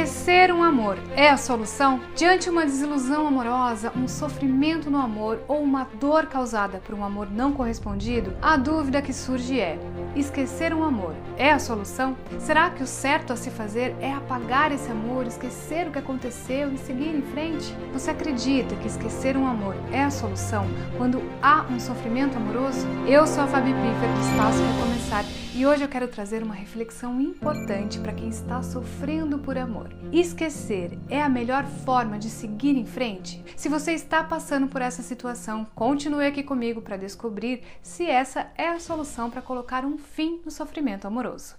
Esquecer um amor é a solução? Diante uma desilusão amorosa, um sofrimento no amor ou uma dor causada por um amor não correspondido, a dúvida que surge é: esquecer um amor é a solução? Será que o certo a se fazer é apagar esse amor, esquecer o que aconteceu e seguir em frente? Você acredita que esquecer um amor é a solução quando há um sofrimento amoroso? Eu sou a Fabi Piffer do Espaço Recomeçar e hoje eu quero trazer uma reflexão importante para quem está sofrendo por amor. Esquecer é a melhor forma de seguir em frente? Se você está passando por essa situação, continue aqui comigo para descobrir se essa é a solução para colocar um fim no sofrimento amoroso.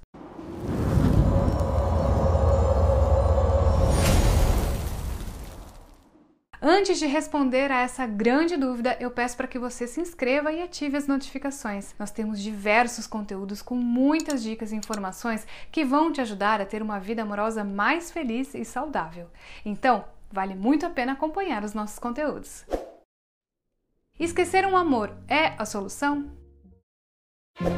Antes de responder a essa grande dúvida, eu peço para que você se inscreva e ative as notificações. Nós temos diversos conteúdos com muitas dicas e informações que vão te ajudar a ter uma vida amorosa mais feliz e saudável. Então, vale muito a pena acompanhar os nossos conteúdos. Esquecer um amor é a solução?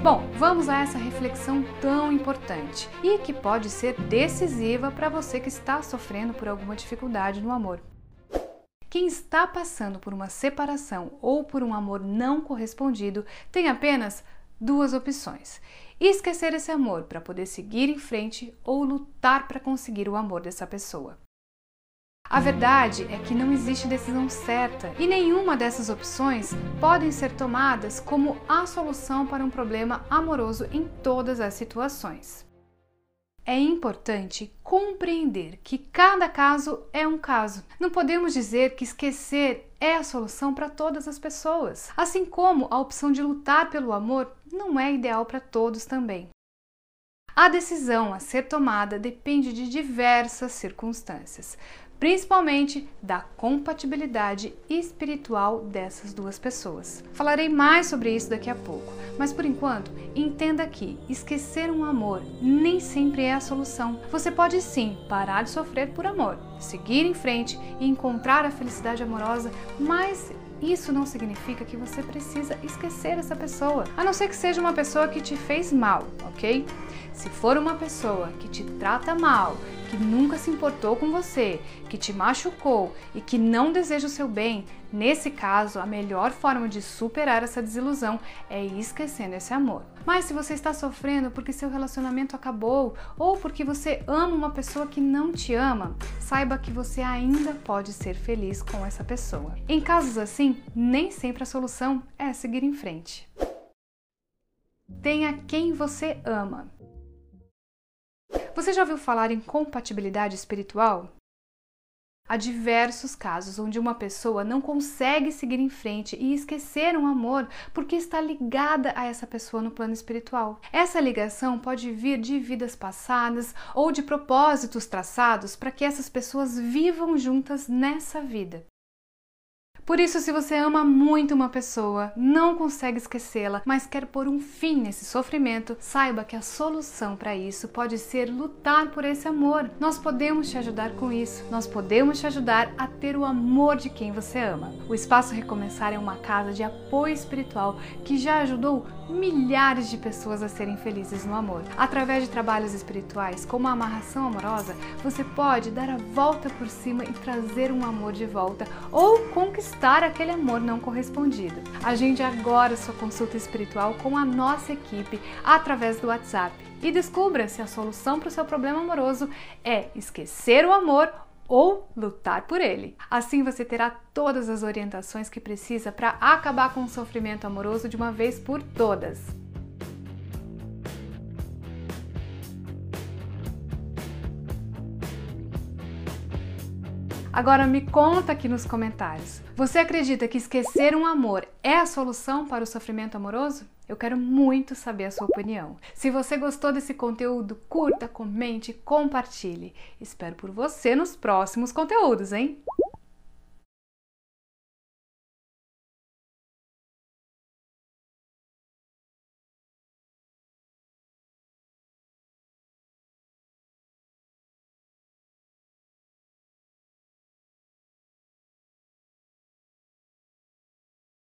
Bom, vamos a essa reflexão tão importante e que pode ser decisiva para você que está sofrendo por alguma dificuldade no amor. Quem está passando por uma separação ou por um amor não correspondido tem apenas duas opções: esquecer esse amor para poder seguir em frente ou lutar para conseguir o amor dessa pessoa. A verdade é que não existe decisão certa e nenhuma dessas opções podem ser tomadas como a solução para um problema amoroso em todas as situações. É importante compreender que cada caso é um caso. Não podemos dizer que esquecer é a solução para todas as pessoas, assim como a opção de lutar pelo amor não é ideal para todos também. A decisão a ser tomada depende de diversas circunstâncias, principalmente da compatibilidade espiritual dessas duas pessoas. Falarei mais sobre isso daqui a pouco, mas por enquanto, entenda que esquecer um amor nem sempre é a solução. Você pode sim parar de sofrer por amor, seguir em frente e encontrar a felicidade amorosa, mas isso não significa que você precisa esquecer essa pessoa, a não ser que seja uma pessoa que te fez mal, ok? Se for uma pessoa que te trata mal, que nunca se importou com você, que te machucou e que não deseja o seu bem, nesse caso, a melhor forma de superar essa desilusão é esquecendo esse amor. Mas se você está sofrendo porque seu relacionamento acabou ou porque você ama uma pessoa que não te ama, saiba que você ainda pode ser feliz com essa pessoa. Em casos assim, nem sempre a solução é seguir em frente. Tenha quem você ama. Você já ouviu falar em compatibilidade espiritual? Há diversos casos onde uma pessoa não consegue seguir em frente e esquecer um amor porque está ligada a essa pessoa no plano espiritual. Essa ligação pode vir de vidas passadas ou de propósitos traçados para que essas pessoas vivam juntas nessa vida. Por isso, se você ama muito uma pessoa, não consegue esquecê-la, mas quer pôr um fim nesse sofrimento, saiba que a solução para isso pode ser lutar por esse amor. Nós podemos te ajudar com isso. Nós podemos te ajudar a ter o amor de quem você ama. O Espaço Recomeçar é uma casa de apoio espiritual que já ajudou milhares de pessoas a serem felizes no amor. Através de trabalhos espirituais, como a amarração amorosa, você pode dar a volta por cima e trazer um amor de volta ou conquistar conquistar aquele amor não correspondido. Agende agora sua consulta espiritual com a nossa equipe através do WhatsApp e descubra se a solução para o seu problema amoroso é esquecer o amor ou lutar por ele. Assim você terá todas as orientações que precisa para acabar com o sofrimento amoroso de uma vez por todas. Agora me conta aqui nos comentários. Você acredita que esquecer um amor é a solução para o sofrimento amoroso? Eu quero muito saber a sua opinião. Se você gostou desse conteúdo, curta, comente, compartilhe. Espero por você nos próximos conteúdos, hein?